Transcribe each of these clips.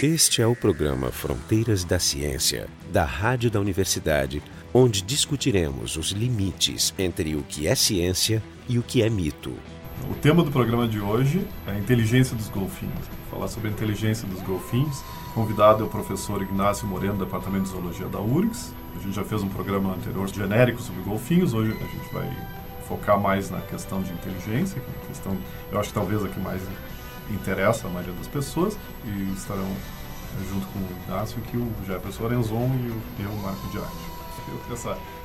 Este é o programa Fronteiras da Ciência, da Rádio da Universidade, onde discutiremos os limites entre o que é ciência e o que é mito. O tema do programa de hoje é a inteligência dos golfinhos. Vou falar sobre a inteligência dos golfinhos. O convidado é o professor Ignácio Moreno, do Departamento de Zoologia da URGS. A gente já fez um programa anterior genérico sobre golfinhos. Hoje a gente vai focar mais na questão de inteligência, que é questão, eu acho que talvez a que mais interessa a maioria das pessoas. E estarão junto com o Ignácio, que o Jefferson Arenzon e o eu, Marco de Arte.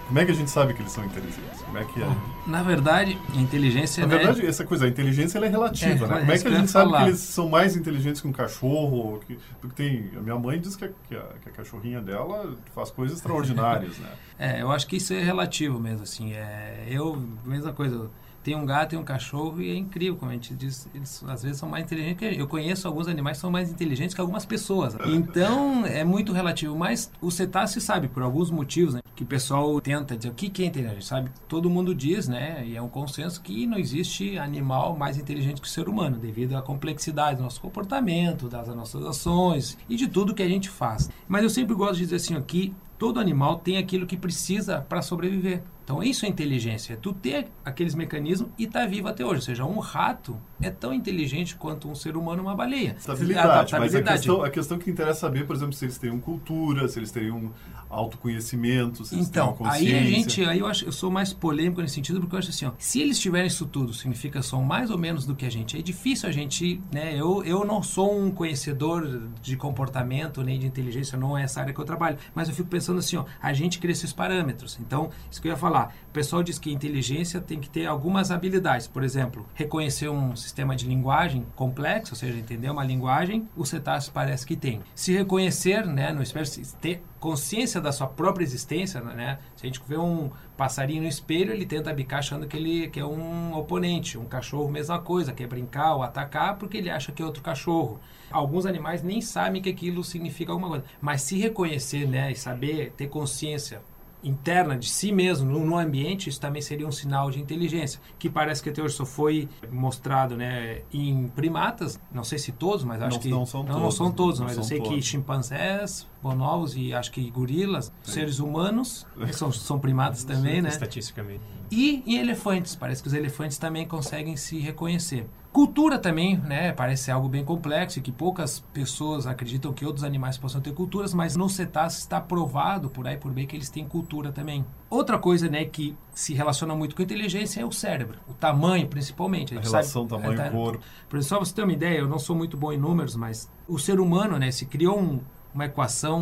Como é que a gente sabe que eles são inteligentes? Como é que é? Na verdade, a inteligência Na né, verdade, essa coisa, a inteligência é relativa, É, né? é Como é que a que gente sabe falar. que eles são mais inteligentes que um cachorro? Que, porque tem, a minha mãe diz que a, que, a, que a cachorrinha dela faz coisas extraordinárias, né? É, eu acho que isso é relativo mesmo, assim. É, eu, mesma coisa, tem um gato e um cachorro e é incrível, como a gente diz, eles às vezes são mais inteligentes que eu conheço alguns animais que são mais inteligentes que algumas pessoas. Então, é muito relativo, mas o cetáceo sabe, por alguns motivos, né, que o pessoal tenta dizer o que que é inteligente, sabe? Todo mundo diz, né, e é um consenso que não existe animal mais inteligente que o ser humano, devido à complexidade do nosso comportamento, das nossas ações e de tudo que a gente faz. Mas eu sempre gosto de dizer assim, aqui todo animal tem aquilo que precisa para sobreviver. Então isso é inteligência, é tu ter aqueles mecanismos e estar vivo até hoje. Ou seja, um rato é tão inteligente quanto um ser humano uma baleia. Estabilidade, mas a Adaptabilidade. questão, a questão que interessa saber, por exemplo, se eles têm cultura, se eles têm um autoconhecimento, eles Então, têm uma aí a gente, aí eu acho, eu sou mais polêmico nesse sentido, porque eu acho assim, ó, se eles tiverem isso tudo, significa são mais ou menos do que a gente. É difícil a gente, né, eu, eu não sou um conhecedor de comportamento nem de inteligência, não é essa área que eu trabalho, mas eu fico pensando assim, ó, a gente cria esses parâmetros. Então, isso que eu ia falar, o pessoal diz que inteligência tem que ter algumas habilidades, por exemplo, reconhecer um sistema de linguagem complexo, ou seja, entender uma linguagem, o cetáceo parece que tem. Se reconhecer, né, no espécie, ter consciência da sua própria existência, né? Se a gente vê um passarinho no espelho, ele tenta bicar achando que ele que é um oponente. Um cachorro, mesma coisa, quer brincar ou atacar porque ele acha que é outro cachorro. Alguns animais nem sabem que aquilo significa alguma coisa. Mas se reconhecer, né, e saber ter consciência interna de si mesmo no, ambiente, isso também seria um sinal de inteligência, que parece que até hoje só foi mostrado né, em primatas, não sei se todos, mas acho Não- que não são não, não todos, são todos, não mas eu sei que todos. chimpanzés, bonobos e acho que gorilas, seres humanos, que são, são primatas também, né? Estatisticamente. E em elefantes, parece que os elefantes também conseguem se reconhecer. Cultura também, né? Parece algo bem complexo e que poucas pessoas acreditam que outros animais possam ter culturas, mas no cetáceo está provado por aí por bem que eles têm cultura também. Outra coisa, né, que se relaciona muito com a inteligência é o cérebro, o tamanho principalmente. A gente relação sabe- tamanho é, tá- corpo. por só você ter uma ideia, eu não sou muito bom em números, mas o ser humano, né, se criou um- uma equação,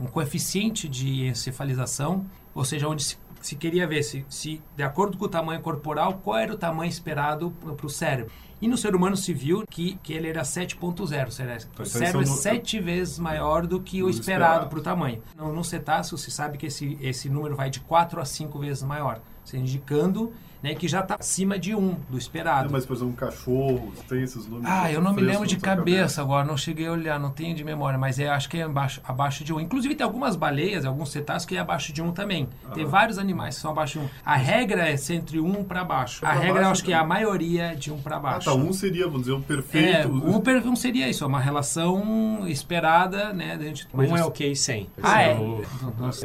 um coeficiente de encefalização, ou seja, onde se, se queria ver se, se, de acordo com o tamanho corporal, qual era o tamanho esperado para o cérebro. E no ser humano se viu que, que ele era 7.0, ou seja, o Então, cérebro é esse o nu- sete vezes maior do que o do esperado esperado. para o tamanho. No, no cetáceo se sabe que esse, esse número vai de 4 a 5 vezes maior, se indicando né, que já está acima de 1 do esperado. É, mas, por exemplo, um cachorro, tem esses números. Ah, eu não me lembro de sua cabeça agora, não cheguei a olhar, não tenho de memória, mas é, acho que é abaixo, abaixo de um. Inclusive tem algumas baleias, alguns cetáceos que é abaixo de um também. Tem vários animais que são abaixo de um. A regra é sempre um para baixo. A regra eu baixo acho que é a também. maioria de um para Ah, baixo. tá. Um seria, vamos dizer, o É, perfeito. um, per- um seria isso, é uma relação esperada, né? Dentro, Um é ok 100. Ah, é? O-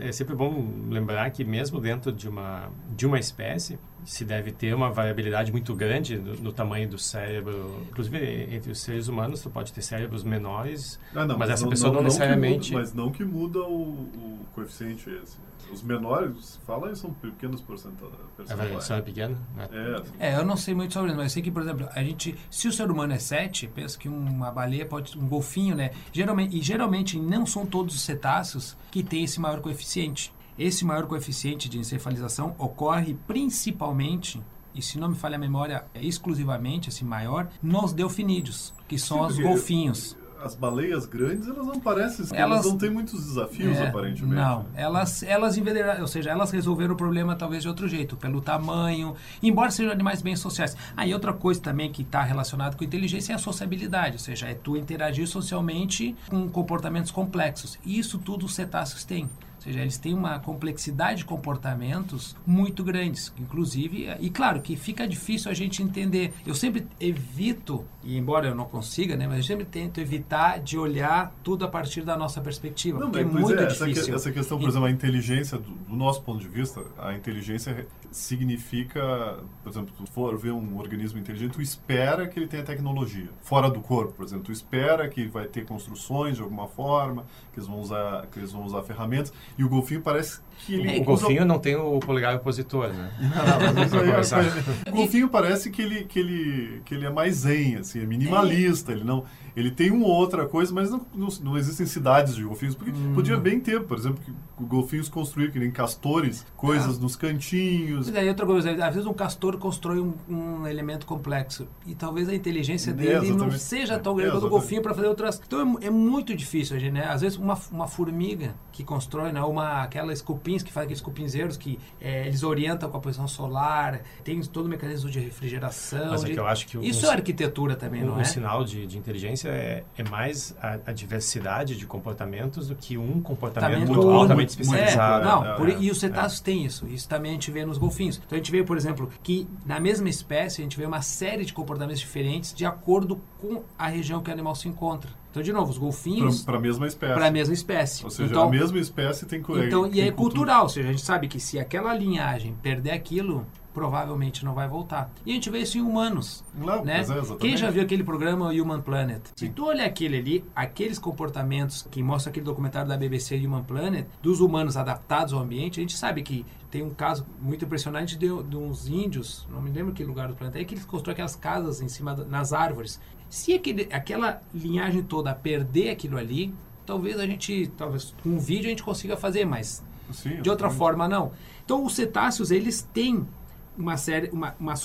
É sempre bom lembrar que mesmo dentro de uma, de uma espécie, se deve ter uma variabilidade muito grande no, no tamanho do cérebro. Inclusive, entre os seres humanos, tu pode ter cérebros menores, Ah, não, mas essa pessoa não, que necessariamente... muda- mas não que muda o, o coeficiente esse. Os menores, fala aí, são pequenos porcenta- A variação é pequena. né? É, assim. É, eu não sei muito sobre isso, mas eu sei que, por exemplo, a gente, se o ser humano é 7, pensa que uma baleia pode, um golfinho, né? Geralmente, e geralmente não são todos os cetáceos que têm esse maior coeficiente. Esse maior coeficiente de encefalização ocorre principalmente, e se não me falha a memória, é exclusivamente, esse maior, nos delfinídeos, que são Sim, os golfinhos. As baleias grandes, elas não parecem. Elas, Elas- não têm muitos desafios, É, aparentemente. Não, elas, elas envenenaram, ou seja, elas resolveram o problema talvez de outro jeito, pelo tamanho, embora sejam animais bem sociais. Ah, e outra coisa também que está relacionada com inteligência é a sociabilidade, ou seja, é tu interagir socialmente com comportamentos complexos. E isso tudo os cetáceos têm. Seja, eles têm uma complexidade de comportamentos muito grandes, inclusive, e claro que fica difícil a gente entender. Eu sempre evito, e embora eu não consiga, né, mas eu sempre tento evitar de olhar tudo a partir da nossa perspectiva, Não, porque é muito é, essa, difícil. que- essa questão, por E- exemplo, a inteligência, do, do nosso ponto de vista, a inteligência significa, por exemplo, tu for ver um organismo inteligente, tu espera que ele tenha tecnologia. Fora do corpo, por exemplo, tu espera que vai ter construções de alguma forma, que eles vão usar, que eles vão usar ferramentas, e o golfinho parece que ele É, O usa- golfinho não tem o polegar opositor, né? Não, mas isso aí é o golfinho parece que ele, que ele, que ele é mais zen, assim, é minimalista. Ele não, ele tem uma outra coisa, mas não, não, não existem cidades de golfinhos, porque Hum. podia bem ter, por exemplo, que golfinhos construir que nem castores, coisas nos cantinhos. E daí outra coisa, às vezes um castor constrói um, um elemento complexo e talvez a inteligência É, dele não seja É, tão grande é, quanto o golfinho para fazer outras. Então é, é muito difícil, gente, né? Às vezes uma, uma formiga que constrói, né? Uma aquelas cupins que faz aqueles cupinzeiros que é, eles orientam com a posição solar, tem todo o mecanismo de refrigeração. Mas é de- que eu acho que Isso um- é arquitetura também, um, não um é? sinal de, de inteligência é, é mais a, a diversidade de comportamentos do que um comportamento Tamento altamente muito- especializado. É, não, é, por- é, e os cetáceos têm isso. Isso também a gente vê nos golfinhos. Então a gente vê, por exemplo, que na mesma espécie a gente vê uma série de comportamentos diferentes de acordo com a região que o animal se encontra. Então, de novo, os golfinhos Para a mesma espécie. para a mesma espécie. Ou seja, então, a mesma espécie tem co- então, e tem é cultura. cultural, ou seja, a gente sabe que se aquela linhagem perder aquilo, provavelmente não vai voltar. E a gente vê isso em humanos. Não, Né? é. Quem já viu aquele programa Human Planet? Se Sim. tu olha aquele ali, aqueles comportamentos que mostra aquele documentário da BBC Human Planet, dos humanos adaptados ao ambiente, a gente sabe que tem um caso muito impressionante de, de uns índios, não me lembro que lugar do planeta, é que eles constroem aquelas casas em cima nas árvores. Se aquele, aquela linhagem toda perder aquilo ali, talvez a gente, talvez com um vídeo a gente consiga fazer, mas Sim, de outra forma, não. Então, os cetáceos, eles têm uma, série, uma, uma,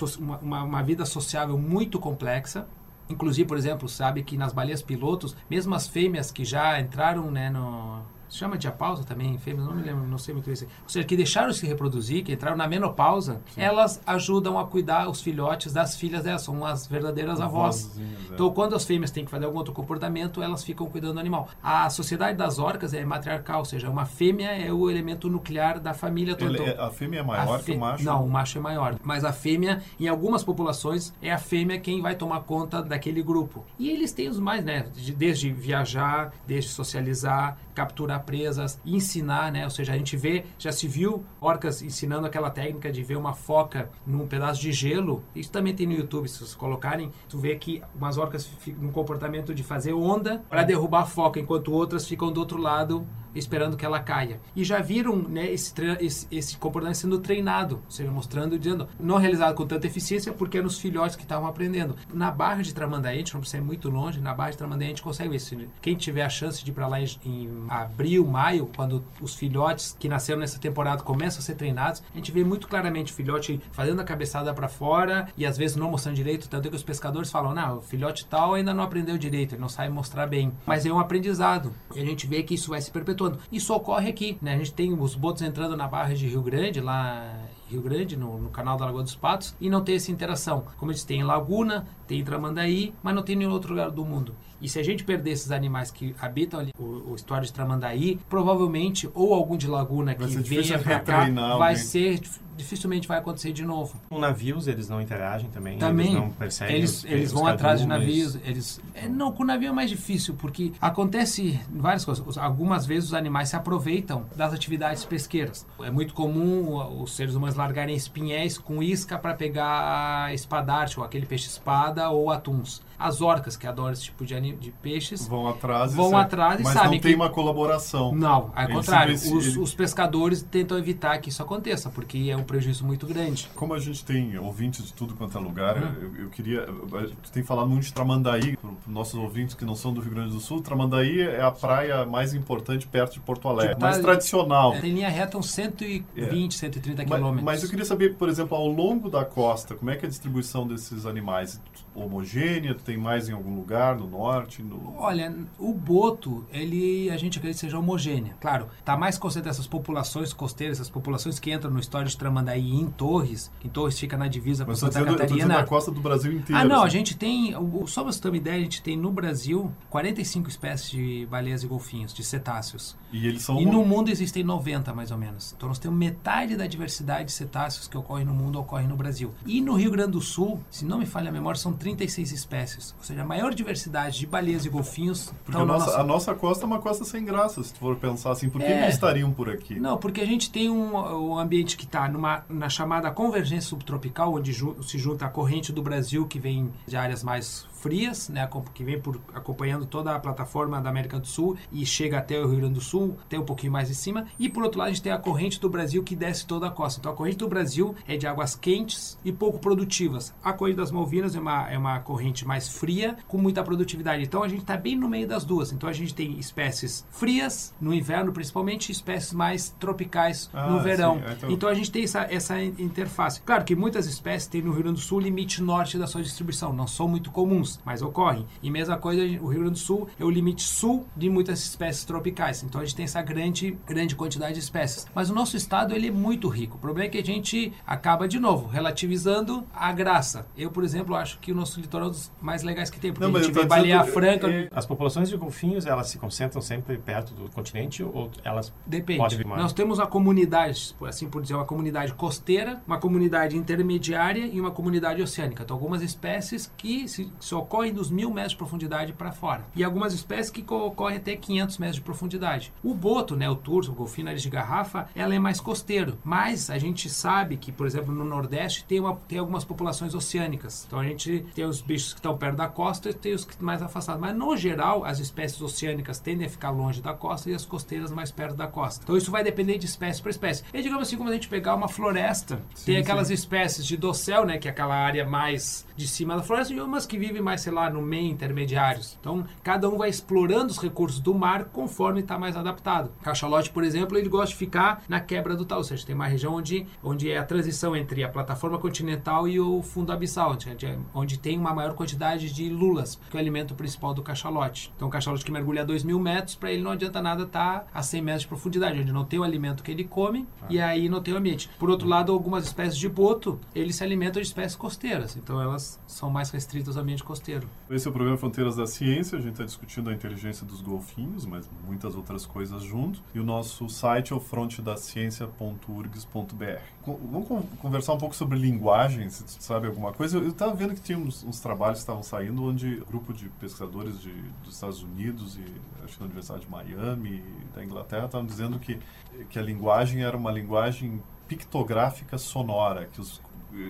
uma- uma vida sociável muito complexa. Inclusive, por exemplo, sabe que nas baleias pilotos, mesmo as fêmeas que já entraram né, no... Se chama diapausa também, fêmeas, não me lembro, não sei muito isso. Ou seja, que deixaram de se reproduzir, que entraram na menopausa, elas ajudam a cuidar os filhotes das filhas delas, são as verdadeiras avós. Vozinhas, é. Então, quando as fêmeas têm que fazer algum outro comportamento, elas ficam cuidando do animal. A sociedade das orcas é matriarcal, ou seja, uma fêmea é o elemento nuclear da família toda. Então, é- a fêmea é maior que o macho? Não, o macho é maior. Mas a fêmea, em algumas populações, é a fêmea quem vai tomar conta daquele grupo. E eles têm os mais, né? de- Desde viajar, desde socializar, capturar presas, ensinar, né? Ou seja, a gente vê, já se viu orcas ensinando aquela técnica de ver uma foca num pedaço de gelo. Isso também tem no YouTube, se vocês colocarem, tu vê que umas orcas ficam num comportamento de fazer onda para derrubar a foca, enquanto outras ficam do outro lado esperando que ela caia. E já viram né, esse, esse, esse comportamento sendo treinado, ou seja, mostrando dizendo, não realizado com tanta eficiência porque é nos filhotes que estavam aprendendo. Na Barra de Tramandaí, a gente não precisa ir muito longe, na Barra de Tramandaí a gente consegue isso. Quem tiver a chance de ir para lá em, em abril, maio, quando os filhotes que nasceram nessa temporada começam a ser treinados, a gente vê muito claramente o filhote fazendo a cabeçada para fora e às vezes não mostrando direito, tanto é que os pescadores falam, não, o filhote tal ainda não aprendeu direito, ele não sabe mostrar bem. Mas é um aprendizado. E a gente vê que isso vai se perpetuando. Isso ocorre aqui, né? A gente tem os botos entrando na barra de Rio Grande, lá Rio Grande, no, no canal da Lagoa dos Patos, e não tem essa interação. Como eles têm Laguna, tem em Tramandaí, mas não tem em nenhum outro lugar do mundo. E se a gente perder esses animais que habitam ali, o, o estuário de Tramandaí, provavelmente, ou algum de Laguna Vai que venha pra cá, vai alguém. ser, dificilmente vai acontecer de novo. Com navios, eles não interagem também? Também. Eles não perseguem Eles, os, eles os vão atrás de navios. Eles, é, não, com navio é mais difícil, porque acontece várias coisas. Algumas vezes os animais se aproveitam das atividades pesqueiras. É muito comum os seres humanos largarem espinhéis com isca para pegar espadarte, ou aquele peixe-espada, ou atuns. As orcas, que adoram esse tipo de, de peixes, Vão atrás e Vão atrás e mas sabem não tem que- uma colaboração. não, ao Ele contrário. Os, ele- os pescadores tentam evitar que isso aconteça, porque é um prejuízo muito grande. Como a gente tem ouvintes de tudo quanto é lugar, Hum. eu, eu queria. Tu tem falado muito de Tramandaí, para os nossos ouvintes que não são do Rio Grande do Sul. Tramandaí é a praia mais importante perto de Porto Alegre, mais tá- tradicional. Tem linha reta uns 120, 130 Mas, quilômetros. mas eu queria saber, por exemplo, ao longo da costa, como é que é a distribuição desses animais? Homogênea? Tem mais em algum lugar, no norte? No... Olha, o boto, ele a gente acredita que seja homogênea. Claro, está mais concentrado essas populações costeiras, essas populações que entram no histórico de Tramandaí em Torres. Em Torres fica na divisa com Santa dizendo, Catarina. dizendo a costa do Brasil inteiro. Ah, não, a assim. gente tem, o- só pra você ter uma ideia, a gente tem no Brasil 45 espécies de baleias e golfinhos, de cetáceos. E eles são... E no mundo existem 90, mais ou menos. Então nós temos metade da diversidade de cetáceos que ocorre no mundo ocorre no Brasil. E no Rio Grande do Sul, se não me falha a memória, são 36 espécies. Ou seja, a maior diversidade de baleias e golfinhos Porque a nossa, nossa- a nossa costa é uma costa sem graça, se tu for pensar assim. Por que, É. eles estariam por aqui? Não, porque a gente tem um, um ambiente que está na chamada convergência subtropical, onde ju- se junta a corrente do Brasil, que vem de áreas mais frias, né, que vem por, acompanhando toda a plataforma da América do Sul e chega até o Rio Grande do Sul, até um pouquinho mais em cima. E por outro lado, a gente tem a corrente do Brasil que desce toda a costa. Então a corrente do Brasil é de águas quentes e pouco produtivas. A corrente das Malvinas é uma, é uma corrente mais fria, com muita produtividade. Então a gente está bem no meio das duas. Então a gente tem espécies frias, no inverno principalmente, e espécies mais tropicais Ah, no verão. sim. É, então- Então a gente tem essa, essa in- interface. Claro que muitas espécies têm no Rio Grande do Sul limite norte da sua distribuição, não são muito comuns, mas ocorrem. E mesma coisa, o Rio Grande do Sul é o limite sul de muitas espécies tropicais. Então a gente tem essa grande, grande quantidade de espécies. Mas o nosso estado ele é muito rico. O problema é que a gente acaba de novo relativizando a graça. Eu, por exemplo, acho que o nosso litoral é um dos mais legais que tem, porque Não, a gente vê baleia franca. é- As populações de golfinhos, elas se concentram sempre perto do continente ou elas Depende. podem vir mais? Nós temos uma comunidade, assim por dizer, uma comunidade costeira, uma comunidade intermediária e uma comunidade oceânica. Então, algumas espécies que se, se ocorrem dos mil metros de profundidade para fora. E algumas espécies que co- ocorrem até 500 metros de profundidade. O boto, né, o turso, o golfinho nariz de garrafa, ela é mais costeiro. Mas a gente sabe que, por exemplo, no Nordeste tem, uma, tem algumas populações oceânicas. Então, a gente tem os bichos que estão perto da costa e tem os que mais afastados. Mas, no geral, as espécies oceânicas tendem a ficar longe da costa e as costeiras mais perto da costa. Então, isso vai depender de espécie para espécie. E, digamos assim, como a gente pegar uma floresta, Sim, tem aquelas sim. espécies de dossel, né, que é aquela área mais de cima da floresta, e umas que vivem mais, sei lá, no meio intermediários. Então, cada um vai explorando os recursos do mar conforme está mais adaptado. Cachalote, por exemplo, ele gosta de ficar na quebra do tal, ou seja, tem uma região onde, onde é a transição entre a plataforma continental e o fundo abissal, onde, onde tem uma maior quantidade de lulas, que é o alimento principal do cachalote. Então, o cachalote que mergulha a 2 mil metros, para ele não adianta nada estar a 100 metros de profundidade, onde não tem o alimento que ele come e aí não tem o ambiente. Por outro lado, algumas espécies de boto, eles se alimentam de espécies costeiras, então elas são mais restritas ao ambiente costeiro. Esse é o programa Fronteiras da Ciência. A gente está discutindo a inteligência dos golfinhos, mas muitas outras coisas junto. E o nosso site é o frontedaciencia.urgs.br. Vamos con- conversar um pouco sobre linguagem, se tu sabe alguma coisa. Eu estava vendo que tinha uns, uns trabalhos que estavam saindo onde um grupo de pesquisadores de, dos Estados Unidos e acho que da Universidade de Miami da Inglaterra estavam dizendo que, que a linguagem era uma linguagem pictográfica sonora, que os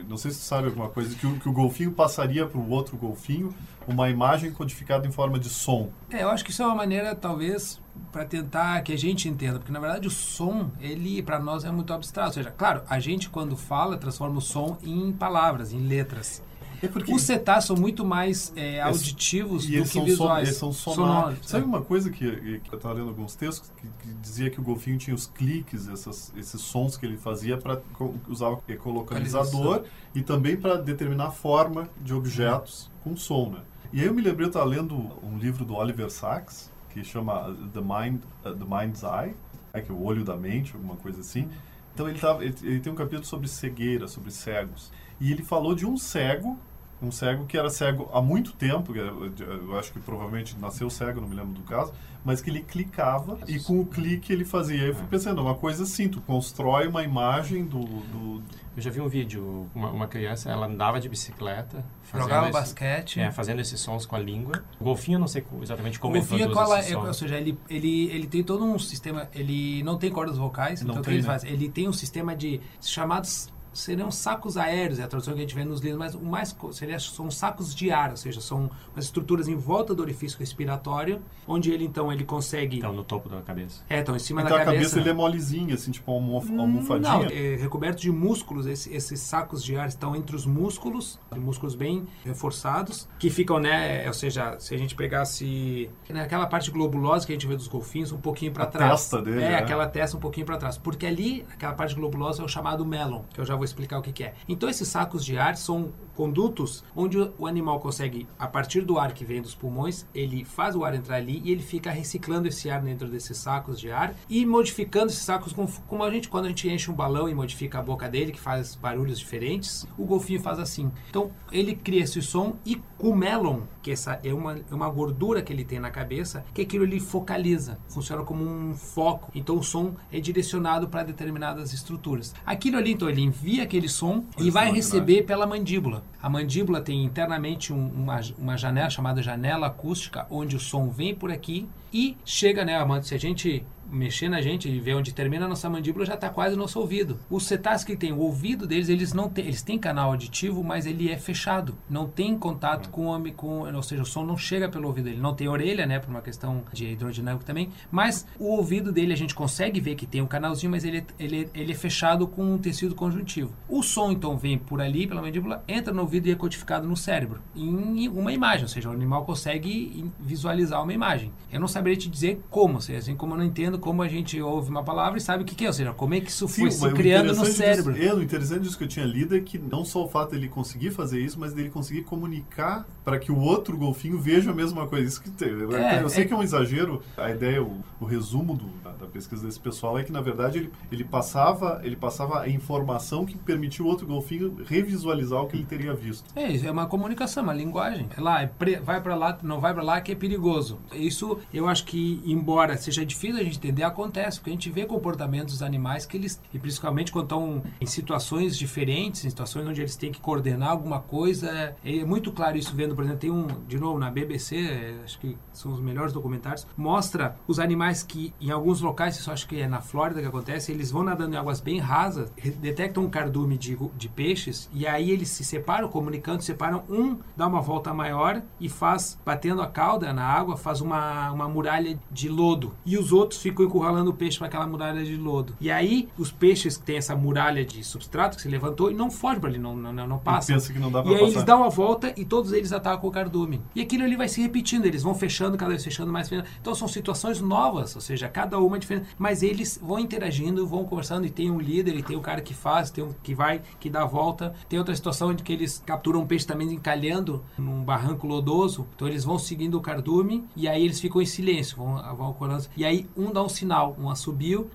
não sei se tu sabe alguma coisa, que o, que o golfinho passaria para o outro golfinho uma imagem codificada em forma de som. É, eu acho que isso é uma maneira, talvez, para tentar que a gente entenda, porque na verdade o som, ele para nós é muito abstrato. Ou seja, claro, a gente quando fala transforma o som em palavras, em letras. É porque Os cetáceos são muito mais é, auditivos do que son, visuais. eles são sonoros. Sonoros, Sabe é. uma coisa que, que eu estava lendo alguns textos que, que dizia que o golfinho tinha os cliques, essas, esses sons que ele fazia para usar o ecolocalizador e também para determinar a forma de objetos com som, né? E aí eu me lembrei, eu estava lendo um livro do Oliver Sacks que chama The Mind, uh, The Mind's Eye, é que é o olho da mente, alguma coisa assim. Então ele, tava, ele, ele tem um capítulo sobre cegueira, sobre cegos. E ele falou de um cego um cego que era cego há muito tempo, eu, acho que provavelmente nasceu cego, não me lembro do caso, mas que ele clicava e com o clique ele fazia. Eu fui pensando, uma coisa assim, tu constrói uma imagem do... do, do... Eu já vi um vídeo, uma, uma, criança, ela andava de bicicleta. Jogava esse, basquete. É, fazendo esses sons com a língua. O golfinho, eu não sei exatamente como o golfinho ele é produz é, Ou seja, ele, ele, ele tem todo um sistema, ele não tem cordas vocais, Não então o que ele né? faz? Ele tem um sistema de chamados seriam sacos aéreos, é a tradução que a gente vê nos livros, mas o mais seria, são sacos de ar, ou seja, são umas estruturas em volta do orifício respiratório, onde ele então ele consegue Então, no topo da cabeça. é, então em cima Então da a cabeça. cabeça ele é molezinha, assim, tipo uma Hum, almofadinha. Não, é recoberto de músculos. Esse- esses sacos de ar estão entre os músculos, músculos bem reforçados, que ficam, né? Ou seja, se a gente pegasse naquela parte globulosa que a gente vê dos golfinhos, um pouquinho para A trás. testa dele, É, né? aquela testa um pouquinho para trás. Porque ali, aquela parte globulosa é o chamado melon, que eu já vou explicar o que, que é. Então, esses sacos de ar são condutos onde o animal consegue, a partir do ar que vem dos pulmões, ele faz o ar entrar ali e ele fica reciclando esse ar dentro desses sacos de ar e modificando esses sacos como, como a gente quando a gente enche um balão e modifica a boca dele que faz barulhos diferentes, o golfinho faz assim. Então ele cria esse som e com o melon, que essa é uma, é uma gordura que ele tem na cabeça, que aquilo ele focaliza, funciona como um foco. Então o som é direcionado para determinadas estruturas. Aquilo ali, então, ele envia aquele som e vai receber pela mandíbula. A mandíbula tem internamente um, uma, uma janela chamada janela acústica, onde o som vem por aqui e chega, né, Amanda? Se a gente mexer na gente e ver onde termina a nossa mandíbula, já está quase no nosso ouvido. Os cetáceos que tem o ouvido deles, eles não têm, eles têm canal auditivo, mas ele é fechado. Não tem contato com o homem, com, ou seja, o som não chega pelo ouvido. Ele não tem orelha, né, por uma questão de hidrodinâmica também, mas o ouvido dele a gente consegue ver que tem um canalzinho, mas ele, ele, ele é fechado com um tecido conjuntivo. O som então vem por ali, pela mandíbula, entra no ouvido e é codificado no cérebro, em uma imagem, ou seja, o animal consegue visualizar uma imagem. Eu não saberia te dizer como, assim como eu não entendo como a gente ouve uma palavra e sabe o que, que é, ou seja, como é que isso foi Sim, se criando no cérebro. Disso, é, o interessante disso que eu tinha lido é que não só o fato dele conseguir fazer isso, mas dele conseguir comunicar para que o outro golfinho veja a mesma coisa. Isso que tem. É, eu sei é... que é um exagero, a ideia, o, o resumo do, da, da, pesquisa desse pessoal é que, na verdade, ele, ele, passava, ele passava a informação que permitiu o outro golfinho revisualizar o que ele teria visto. É, isso é uma comunicação, uma linguagem. É lá, é pre, vai para lá, não vai para lá, que é perigoso. Isso, eu acho que, embora seja difícil a gente entender, acontece, porque a gente vê comportamentos dos animais que eles, e principalmente quando estão em situações diferentes, em situações onde eles têm que coordenar alguma coisa, é muito claro isso vendo, por exemplo, tem um, de novo, na BBC, é, acho que são os melhores documentários, mostra os animais que em alguns locais, isso acho que é na Flórida que acontece, eles vão nadando em águas bem rasas, detectam um cardume de, de peixes e aí eles se separam, comunicando, separam, um dá uma volta maior e faz, batendo a cauda na água, faz uma, uma muralha de lodo. E os outros ficam encurralando o peixe para aquela muralha de lodo. E aí, os peixes que têm essa muralha de substrato que se levantou e não fogem para ali, não, não, não passam. Pensa que não dá pra e aí passar. eles dão a volta e todos eles atacam o cardume. E aquilo ali vai se repetindo, eles vão fechando, cada vez fechando mais. Fechando. Então são situações novas, ou seja, cada uma é diferente. Mas eles vão interagindo, vão conversando e tem um líder, e tem o cara que faz, tem um que vai, que dá a volta. Tem outra situação em que eles capturam um peixe também encalhando num barranco lodoso. Então eles vão seguindo o cardume e aí eles ficam em silêncio, vão, vão acordando. E aí um dá um sinal, um assobio,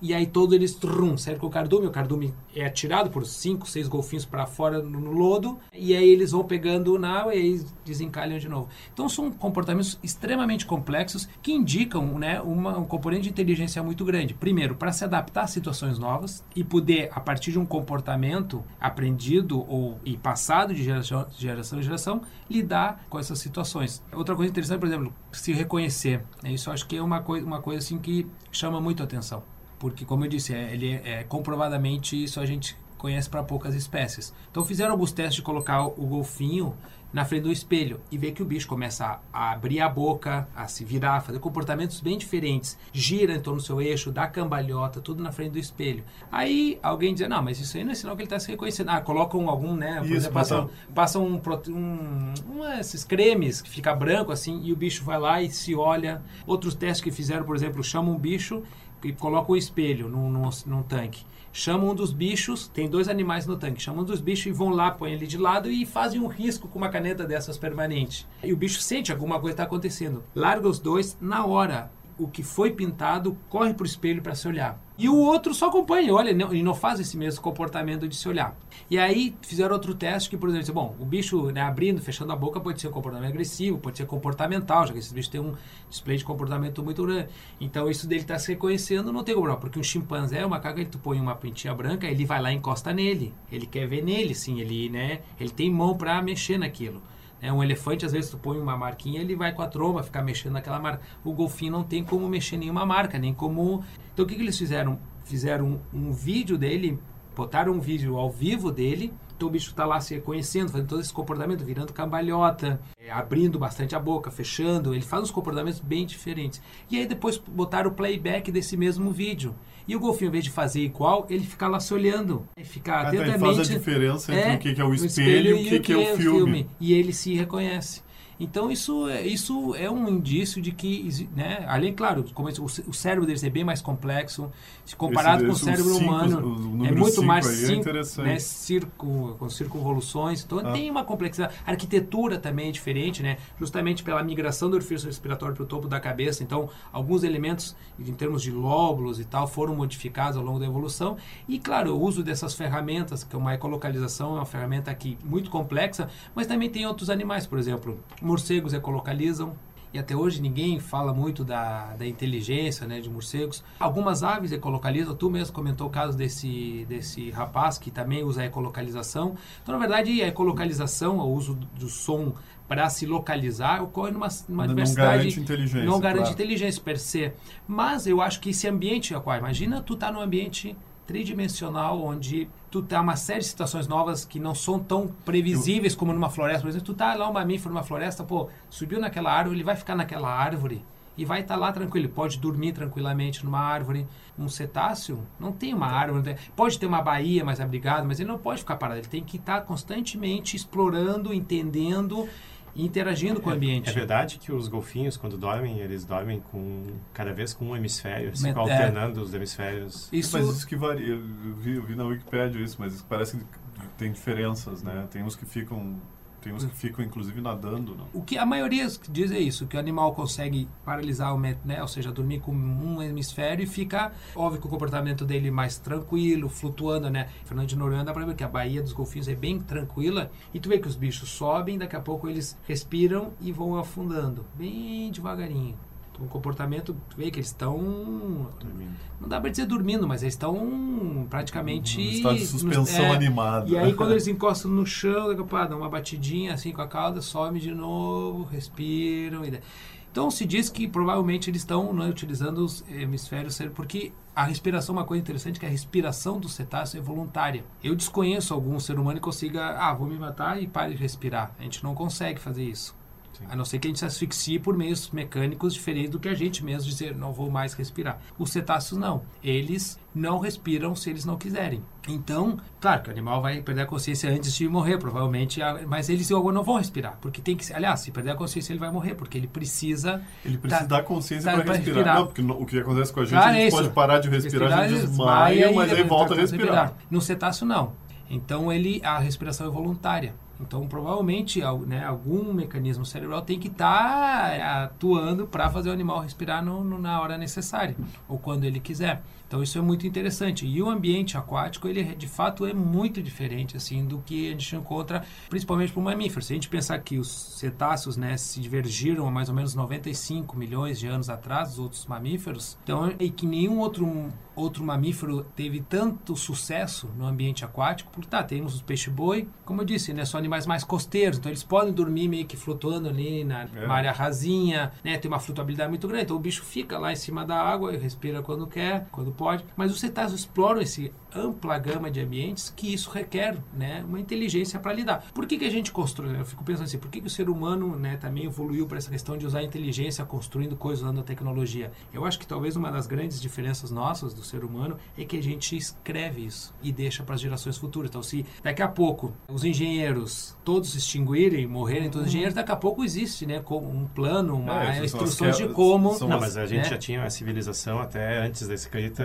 e aí todos eles trum, cercam o cardume. O cardume é atirado por cinco, seis golfinhos para fora no lodo, e aí eles vão pegando na água e aí desencalham de novo. Então são comportamentos extremamente complexos que indicam né, uma, um componente de inteligência muito grande. Primeiro, para se adaptar a situações novas e poder, a partir de um comportamento aprendido ou e passado de geração, geração em geração, lidar com essas situações. Outra coisa interessante, por exemplo, se reconhecer. Isso acho que é uma, coi uma coisa assim que chama muito atenção. Porque, como eu disse, é, ele é, é comprovadamente isso a gente conhece para poucas espécies. Então fizeram alguns testes de colocar o golfinho na frente do espelho e ver que o bicho começa a abrir a boca, a se virar, fazer comportamentos bem diferentes, gira em torno do seu eixo, dá cambalhota, tudo na frente do espelho. Aí alguém diz, não, mas isso aí não é sinal que ele está se reconhecendo. Ah, colocam algum, né? Isso, exemplo, passam, passam um, um, um, esses cremes que fica branco assim e o bicho vai lá e se olha. Outros testes que fizeram, por exemplo, chamam um bicho e colocam o espelho num, num, num tanque chamam um dos bichos, tem dois animais no tanque, chamam um dos bichos e vão lá, põem ele de lado e fazem um risco com uma caneta dessas permanente. E o bicho sente alguma coisa está acontecendo. Larga os dois na hora. O que foi pintado corre para o espelho para se olhar. E o outro só acompanha, olha, não, e não faz esse mesmo comportamento de se olhar. E aí fizeram outro teste que, por exemplo, bom, o bicho né, abrindo, fechando a boca pode ser um comportamento agressivo, pode ser comportamental, já que esse bicho tem um display de comportamento muito grande. Então isso dele está se reconhecendo, não tem problema, porque um chimpanzé, uma caga, ele tu põe uma pintinha branca, ele vai lá e encosta nele. Ele quer ver nele, sim, ele, né, ele tem mão para mexer naquilo. É, um elefante, às vezes, tu põe uma marquinha, ele vai com a tromba ficar mexendo naquela marca. O golfinho não tem como mexer nenhuma marca, nem como então o que, que eles fizeram? Fizeram um, um vídeo dele, botaram um vídeo ao vivo dele então o bicho está lá se reconhecendo, fazendo todo esse comportamento, virando cambalhota, é, abrindo bastante a boca, fechando. Ele faz uns comportamentos bem diferentes. E aí depois botaram o playback desse mesmo vídeo. E o golfinho, ao invés de fazer igual, ele fica lá se olhando. Ele fica ah, atentamente... Então ele faz a diferença entre é, o que é o espelho, espelho e o que, que, é o filme. filme. E ele se reconhece. Então isso, é- isso é um indício de que, né, além, claro, o cé- o cérebro deles é bem mais complexo, se comparado Esse- com o esse- cérebro os cinco- humano, o é muito cinco mais aí é né, circo, com circunvoluções, então Ah. tem uma complexidade. A arquitetura também é diferente, né, justamente pela migração do orifício respiratório para o topo da cabeça, então alguns elementos em termos de lóbulos e tal foram modificados ao longo da evolução. E claro, o uso dessas ferramentas, que é uma ecolocalização, é uma ferramenta aqui muito complexa, mas também tem outros animais, por exemplo, morcegos ecolocalizam, e até hoje ninguém fala muito da, da inteligência né, de morcegos. Algumas aves ecolocalizam, tu mesmo comentou o caso desse, desse rapaz que também usa a ecolocalização. Então, na verdade, a ecolocalização, o uso do, som para se localizar, ocorre numa, numa Não diversidade... garante inteligência. Não garante claro. inteligência per se. Mas eu acho que esse ambiente aquário, imagina tu tá num ambiente tridimensional onde tu tá uma série de situações novas que não são tão previsíveis como numa floresta, por exemplo, tu tá lá um mamífero numa floresta, pô, subiu naquela árvore, ele vai ficar naquela árvore e vai estar lá tranquilo, ele pode dormir tranquilamente numa árvore. Um cetáceo não tem uma árvore, pode ter uma baía mais abrigada, mas ele não pode ficar parado, ele tem que estar constantemente explorando, entendendo e interagindo com o ambiente. É verdade que os golfinhos, quando dormem, eles dormem com cada vez com um hemisfério, é. alternando os hemisférios. Isso, Mas isso que varia. Eu vi, eu vi na Wikipédia isso, mas parece que tem diferenças, né? Tem uns que ficam. Tem uns que ficam, inclusive, nadando, não? O que a maioria diz é isso, que o animal consegue paralisar o né, ou seja, dormir com um hemisfério e fica, óbvio que o comportamento dele mais tranquilo, flutuando, né? Fernando de Noronha dá pra ver que a baía dos golfinhos é bem tranquila e tu vê que os bichos sobem, daqui a pouco eles respiram e vão afundando, bem devagarinho. O comportamento, tu vê que eles estão não dá pra dizer dormindo, mas eles estão praticamente Um estado de suspensão é, animada. e aí quando eles encostam no chão, daqui a pouco, ah, dá uma batidinha assim com a cauda, some de novo, respiram. E... Então se diz que provavelmente eles estão né, utilizando os hemisférios cérebro, porque a respiração, uma coisa interessante, que a respiração do cetáceo é voluntária. Eu desconheço algum ser humano que consiga, ah, vou me matar e pare de respirar. A gente não consegue fazer isso. Sim. A não ser que a gente se asfixie por meios mecânicos diferentes do que a gente mesmo dizer, não vou mais respirar. Os cetáceos não. Eles não respiram se eles não quiserem. Então, claro que o animal vai perder a consciência antes de morrer, provavelmente, mas eles não vão respirar, porque tem que, aliás, se perder a consciência ele vai morrer, porque ele precisa Ele precisa Tá- dar consciência tá para respirar. respirar. Não, porque o que acontece com a gente, Claro, a gente é pode parar de respirar, a gente desmaia, mas aí ele volta a tá- respirar. No cetáceo não. Então ele a respiração é voluntária. Então provavelmente né, algum mecanismo cerebral tem que estar atuando para fazer o animal respirar no- no- na hora necessária ou quando ele quiser. Então isso é muito interessante. E o ambiente aquático ele de fato é muito diferente assim do que a gente encontra principalmente para o mamífero. Se a gente pensar que os cetáceos né, se divergiram há mais ou menos 95 milhões de anos atrás dos outros mamíferos, então e que nenhum outro outro mamífero teve tanto sucesso no ambiente aquático, porque tá, temos os peixe-boi, como eu disse, né, são animais mais costeiros, então eles podem dormir meio que flutuando ali na É. área rasinha, né, tem uma flutuabilidade muito grande, então o bicho fica lá em cima da água e respira quando quer, quando pode, mas os cetáceos exploram esse ampla gama de ambientes que isso requer, né, uma inteligência para lidar. Por que que a gente constrói? Eu fico pensando assim, por que que o ser humano, né, também evoluiu para essa questão de usar a inteligência construindo coisas usando a tecnologia? Eu acho que talvez uma das grandes diferenças nossas do ser humano é que a gente escreve isso e deixa para as gerações futuras. Então, se daqui a pouco os engenheiros todos se extinguirem, morrerem todos os engenheiros, daqui a pouco existe, né, um plano, uma É, instruções de como Não, as- mas a gente né? já tinha a civilização até antes da escrita.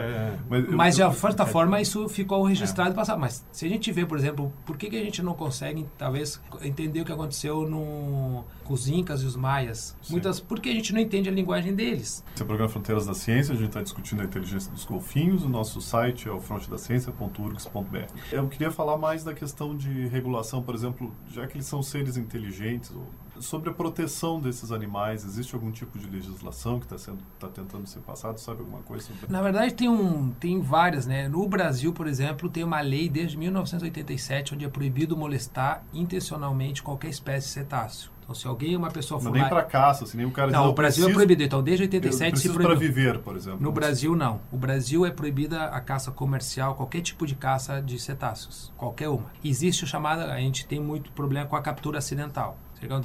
Mas, eu- Mas de eu- certa forma isso ficou registrado e passado. Mas se a gente vê, por exemplo, por que, que a gente não consegue, talvez, entender o que aconteceu no, com os Incas e os Maias? Sim. Muitas, porque a gente não entende a linguagem deles. Esse é o programa Fronteiras da Ciência, a gente está discutindo a inteligência dos golfinhos, o nosso site é o frontedaciencia.urgs.br. Eu queria falar mais da questão de regulação, por exemplo, já que eles são seres inteligentes, sobre a proteção desses animais, existe algum tipo de legislação que está sendo tá tentando ser passado, sabe alguma coisa sobre Na verdade, tem, um, tem várias, né? No Brasil, por exemplo, tem uma lei desde 1987 onde é proibido molestar intencionalmente qualquer espécie de cetáceo. Então, se alguém, uma pessoa Não for nem lá... para caça, assim, nem o cara diz, Não, "Eu o Brasil é preciso- proibido. Então, desde eu 87 se preciso para proibiu. viver, por exemplo. No Brasil, não. O Brasil é proibida a caça comercial, qualquer tipo de caça de cetáceos. Qualquer uma. Existe o chamado, a gente tem muito problema com a captura acidental.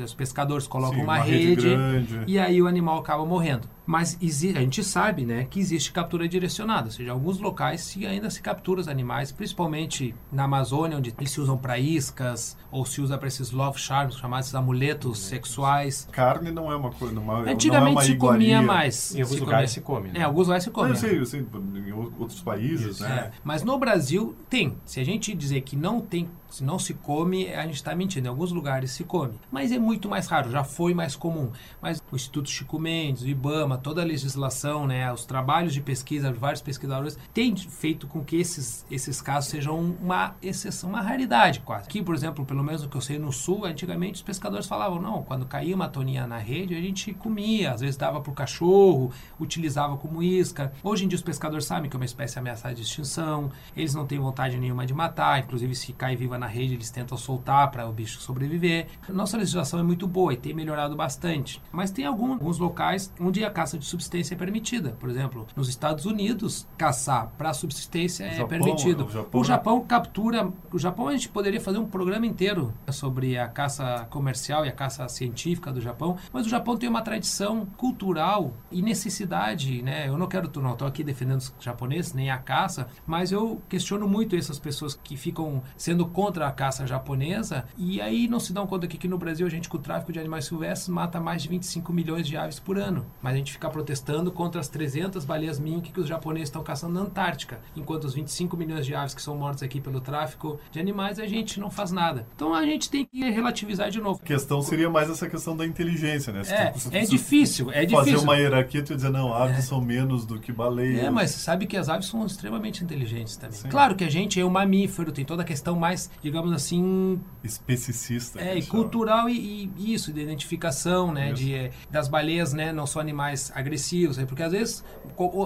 Os pescadores colocam Sim, uma, rede rede, grande. e aí o animal acaba morrendo. Mas a gente sabe né, que existe captura direcionada, ou seja, alguns locais se ainda se captura os animais, principalmente na Amazônia, onde eles se usam para iscas, ou se usa para esses love charms, chamados amuletos sexuais. Carne não é uma coisa. É, Antigamente não é uma se comia mais. Em alguns se lugares comia- se come, né? É, alguns lugares se Não, come. eu sei, eu sei, em outros países, Isso, né? É, mas no Brasil tem. Se a gente dizer que não tem, se não se come, a gente está mentindo. Em alguns lugares se come. Mas é muito mais raro, já foi mais comum. Mas o Instituto Chico Mendes, o IBAMA, toda a legislação, né, os trabalhos de pesquisa de vários pesquisadores têm feito com que esses, esses casos sejam uma exceção, uma raridade quase. Aqui, por exemplo, pelo menos o que eu sei no sul, antigamente os pescadores falavam, não, quando caía uma toninha na rede, a gente comia, às vezes dava para o cachorro, utilizava como isca. Hoje em dia os pescadores sabem que é uma espécie ameaçada de extinção, eles não têm vontade nenhuma de matar, inclusive se cai viva na rede, eles tentam soltar para o bicho sobreviver. Nossa legislação é muito boa e tem melhorado bastante. Mas tem algum- alguns locais onde a caça de subsistência é permitida. Por exemplo, nos Estados Unidos, caçar para subsistência é permitido. o Japão, o? Japão captura. O Japão a gente poderia fazer um programa inteiro sobre a caça comercial e a caça científica do Japão, mas o Japão tem uma tradição cultural e necessidade, né? Eu não quero, não estou aqui defendendo os japoneses nem a caça, mas eu questiono muito essas pessoas que ficam sendo contra a caça japonesa e aí não se dão conta que aqui no Brasil a gente com o tráfico de animais silvestres mata mais de 25 milhões de aves por ano, mas a gente fica protestando contra as 300 baleias mink que os japoneses estão caçando na Antártica, enquanto os 25 milhões de aves que são mortas aqui pelo tráfico de animais a gente não faz nada. Então a gente tem que relativizar de novo. A questão seria mais essa questão da inteligência, né? Se É, tu- é difícil, é Fazer difícil. uma hierarquia, ia dizer, não, aves são menos do que baleias. É, mas sabe que as aves são extremamente inteligentes também. Sim. Claro que a gente é um mamífero, tem toda a questão mais, digamos assim, Especicista. é, e cultural e, e isso, de identificação, né, Isso. de, eh, das baleias, né, não são animais agressivos, né, porque às vezes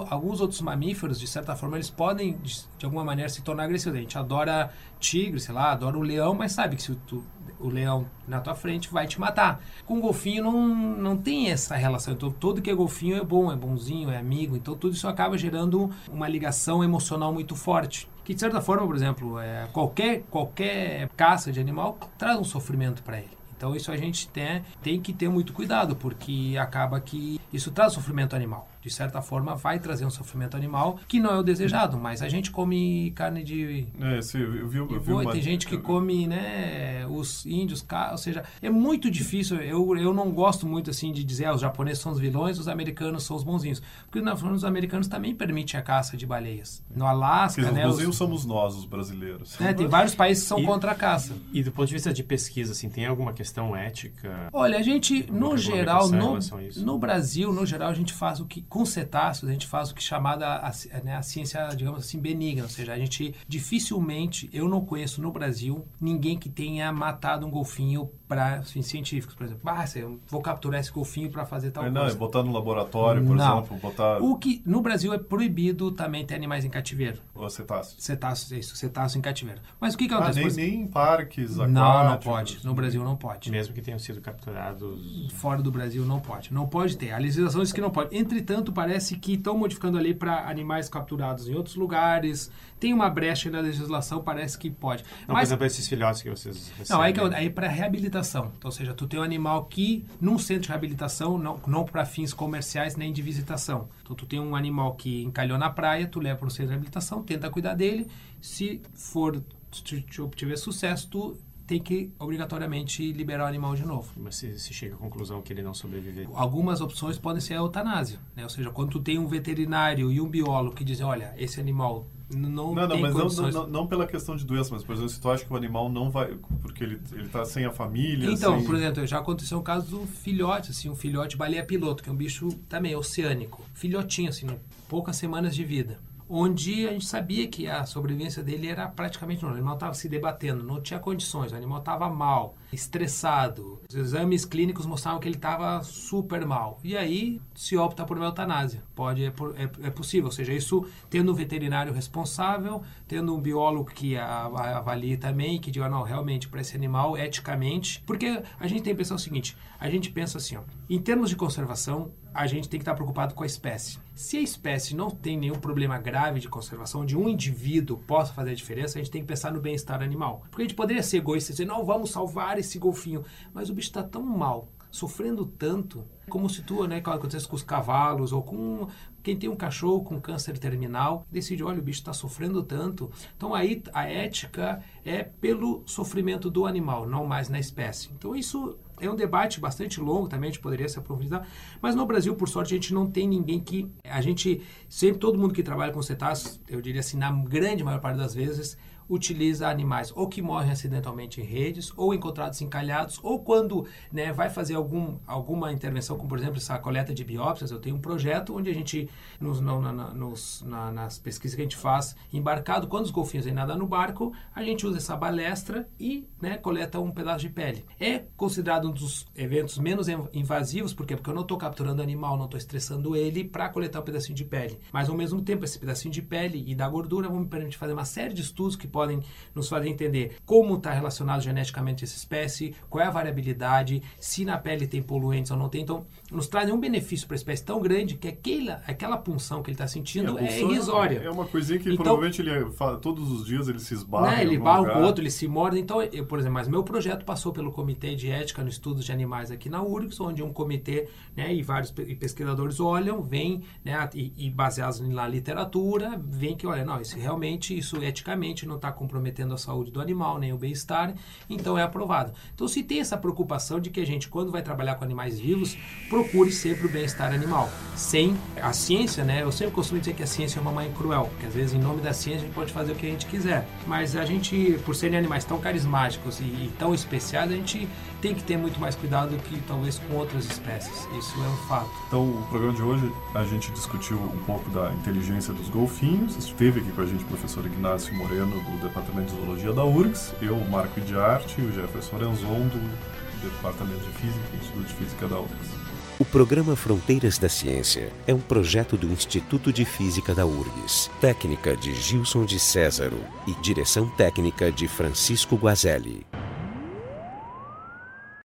alguns outros mamíferos, de certa forma, eles podem, de, alguma maneira, se tornar agressivos. A gente adora tigre, sei lá, adora o leão, mas sabe que se tu, o leão na tua frente vai te matar. Com golfinho não, não tem essa relação. Então, todo que é golfinho é bom, é bonzinho, é amigo. Então, tudo isso acaba gerando uma ligação emocional muito forte. Que, de certa forma, por exemplo, é, qualquer, qualquer caça de animal traz um sofrimento para ele. Então isso a gente tem, tem que ter muito cuidado, porque acaba que isso traz sofrimento animal. De certa forma, vai trazer um sofrimento animal que não é o desejado, mas a gente come carne de, É, sim, eu vi, eu vi boi, uma- tem gente que come, né, os índios, ou seja, é muito difícil. Eu, eu não gosto muito assim de dizer, ah, os japoneses são os vilões, os americanos são os bonzinhos, porque na os americanos também permitem a caça de baleias. No Alasca, Porque né, os- bonzinhos somos nós, os brasileiros. né, tem vários países que são E- contra a caça. E do ponto de vista de pesquisa, assim, tem alguma questão ética? Olha, a gente, no geral, no, no Brasil, no geral, a gente faz o que, com cetáceos, a gente faz o que é chamada a, ci- né, a ciência, digamos assim, benigna. Ou seja, a gente dificilmente, eu não conheço no Brasil, ninguém que tenha matado um golfinho para fins científicos. Por exemplo, ah, eu vou capturar esse golfinho para fazer tal É, não, é coisa. botar no laboratório, por Não. exemplo, botar O que no Brasil é proibido também ter animais em cativeiro. o cetáceo. Cetáceos, é isso, cetáceo em cativeiro. Mas o que, que Ah, acontece? nem, Por exemplo, nem em parques aquáticos. não, não pode. No Brasil não pode. Mesmo que tenham sido capturados. Fora do Brasil não pode. Não pode ter. A legislação diz que não pode. Entretanto, parece que estão modificando a lei para animais capturados em outros lugares. Tem uma brecha na legislação, parece que pode. Não, por Mas exemplo, esses filhotes que vocês não, aí, que recebem. é- aí para reabilitação. Então, ou seja, tu tem um animal que num centro de reabilitação, não, não para fins comerciais nem de visitação. Então, tu tem um animal que encalhou na praia, tu leva para o centro de reabilitação, tenta cuidar dele. Se for, se obtiver sucesso, tu tem que obrigatoriamente liberar o animal de novo. Mas se, se chega à conclusão que ele não sobreviver. Algumas opções podem ser a eutanásia, né? Ou seja, quando tu tem um veterinário e um biólogo que dizem, olha, esse animal não, Não, não, tem mas não, condições... não, não pela questão de doença, mas, por exemplo, se tu acha que o animal não vai. Porque ele, ele tá sem a família. Então, sem... por exemplo, já aconteceu um caso do filhote, assim, um filhote baleia piloto, que é um bicho também oceânico. Filhotinho, assim, né? poucas semanas de vida. Onde a gente sabia que a sobrevivência dele era praticamente nula. O animal estava se debatendo, não tinha condições, o animal estava mal, estressado. Os exames clínicos mostravam que ele estava super mal. E aí se opta por uma eutanásia. Pode, é, é- é possível, ou seja, isso tendo um veterinário responsável, tendo um biólogo que a- a- avalie também, que diga, não, realmente, para esse animal, eticamente. Porque a gente tem que pensar o seguinte: a gente pensa assim, ó, em termos de conservação, a gente tem que estar preocupado com a espécie. Se a espécie não tem nenhum problema grave de conservação, onde um indivíduo possa fazer a diferença, a gente tem que pensar no bem-estar animal. Porque a gente poderia ser egoísta e dizer, não, vamos salvar esse golfinho. Mas o bicho está tão mal, sofrendo tanto, como se tu, né, acontece com os cavalos ou com quem tem um cachorro com câncer terminal, decide, olha, o bicho está sofrendo tanto. Então aí a ética é pelo sofrimento do animal, não mais na espécie. Então isso é um debate bastante longo também, a gente poderia se aprofundar, mas no Brasil, por sorte, a gente não tem ninguém que. A gente, sempre, todo mundo que trabalha com cetáceos, eu diria assim, na grande maior parte das vezes, utiliza animais ou que morrem acidentalmente em redes, ou encontrados encalhados, ou quando né, vai fazer algum, alguma intervenção, como por exemplo essa coleta de biópsias. Eu tenho um projeto onde a gente, nos, na, nos, na, nas pesquisas que a gente faz embarcado, quando os golfinhos vêm nadar no barco, a gente usa essa balestra e né, coleta um pedaço de pele. É considerado um dos eventos menos invasivos, por quê? Porque eu não estou capturando animal, não estou estressando ele para coletar um pedacinho de pele. Mas ao mesmo tempo, esse pedacinho de pele e da gordura vão me permitir fazer uma série de estudos que podem nos fazer entender como está relacionado geneticamente essa espécie, qual é a variabilidade, se na pele tem poluentes ou não tem. Então, nos traz um benefício para a espécie tão grande que aquela, aquela punção que ele está sentindo é, é irrisória. É uma coisinha que então, provavelmente ele é, todos os dias ele se esbarra. Né, ele barra com o outro, ele se morde. Então, eu, por exemplo, mas meu projeto passou pelo Comitê de Ética no Estudos de Animais aqui na URGS, onde um comitê né, e vários pesquisadores olham, vêm né, e, e baseados na literatura, veem que, olha, não, isso realmente, isso eticamente não está comprometendo a saúde do animal, nem o bem-estar, então é aprovado. Então se tem essa preocupação de que a gente, quando vai trabalhar com animais vivos, procure sempre o bem-estar animal. Sem a ciência, né? Eu sempre costumo dizer que a ciência é uma mãe cruel, porque às vezes em nome da ciência a gente pode fazer o que a gente quiser. Mas a gente, por serem animais tão carismáticos e, e tão especiais, a gente tem que ter muito mais cuidado do que talvez com outras espécies. Isso é um fato. Então, o programa de hoje a gente discutiu um pouco da inteligência dos golfinhos. Esteve aqui com a gente o professor Ignácio Moreno, do Departamento de Zoologia da URGS, eu, Marco de Arte, e o Jefferson Enzon, do Departamento de Física, Instituto de Física da URGS. O programa Fronteiras da Ciência é um projeto do Instituto de Física da URGS, técnica de Gilson de Césaro e direção técnica de Francisco Guazelli.